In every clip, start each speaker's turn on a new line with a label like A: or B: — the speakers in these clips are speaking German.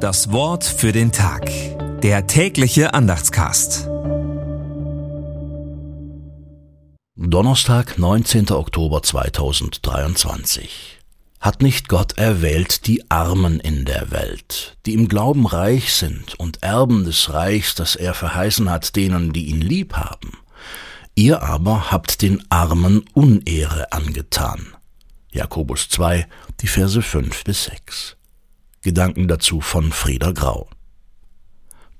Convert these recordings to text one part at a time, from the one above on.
A: Das Wort für den Tag. Der tägliche Andachtscast.
B: Donnerstag, 19. Oktober 2023. Hat nicht Gott erwählt die Armen in der Welt, die im Glauben reich sind und Erben des Reichs, das er verheißen hat denen, die ihn lieb haben? Ihr aber habt den Armen Unehre angetan. Jakobus 2, die Verse 5 bis 6. Gedanken dazu von Frieder Grau.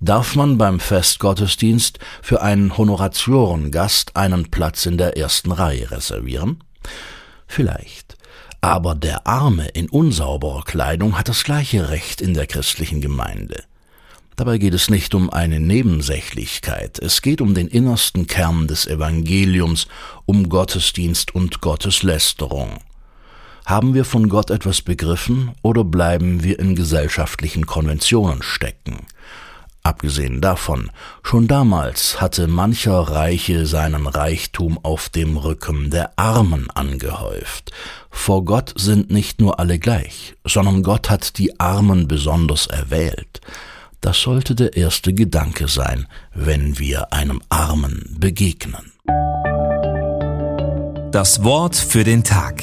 B: Darf man beim Festgottesdienst für einen Honoratiorengast einen Platz in der ersten Reihe reservieren? Vielleicht. Aber der Arme in unsauberer Kleidung hat das gleiche Recht in der christlichen Gemeinde. Dabei geht es nicht um eine Nebensächlichkeit, es geht um den innersten Kern des Evangeliums, um Gottesdienst und Gotteslästerung. Haben wir von Gott etwas begriffen oder bleiben wir in gesellschaftlichen Konventionen stecken? Abgesehen davon, schon damals hatte mancher Reiche seinen Reichtum auf dem Rücken der Armen angehäuft. Vor Gott sind nicht nur alle gleich, sondern Gott hat die Armen besonders erwählt. Das sollte der erste Gedanke sein, wenn wir einem Armen begegnen.
A: Das Wort für den Tag.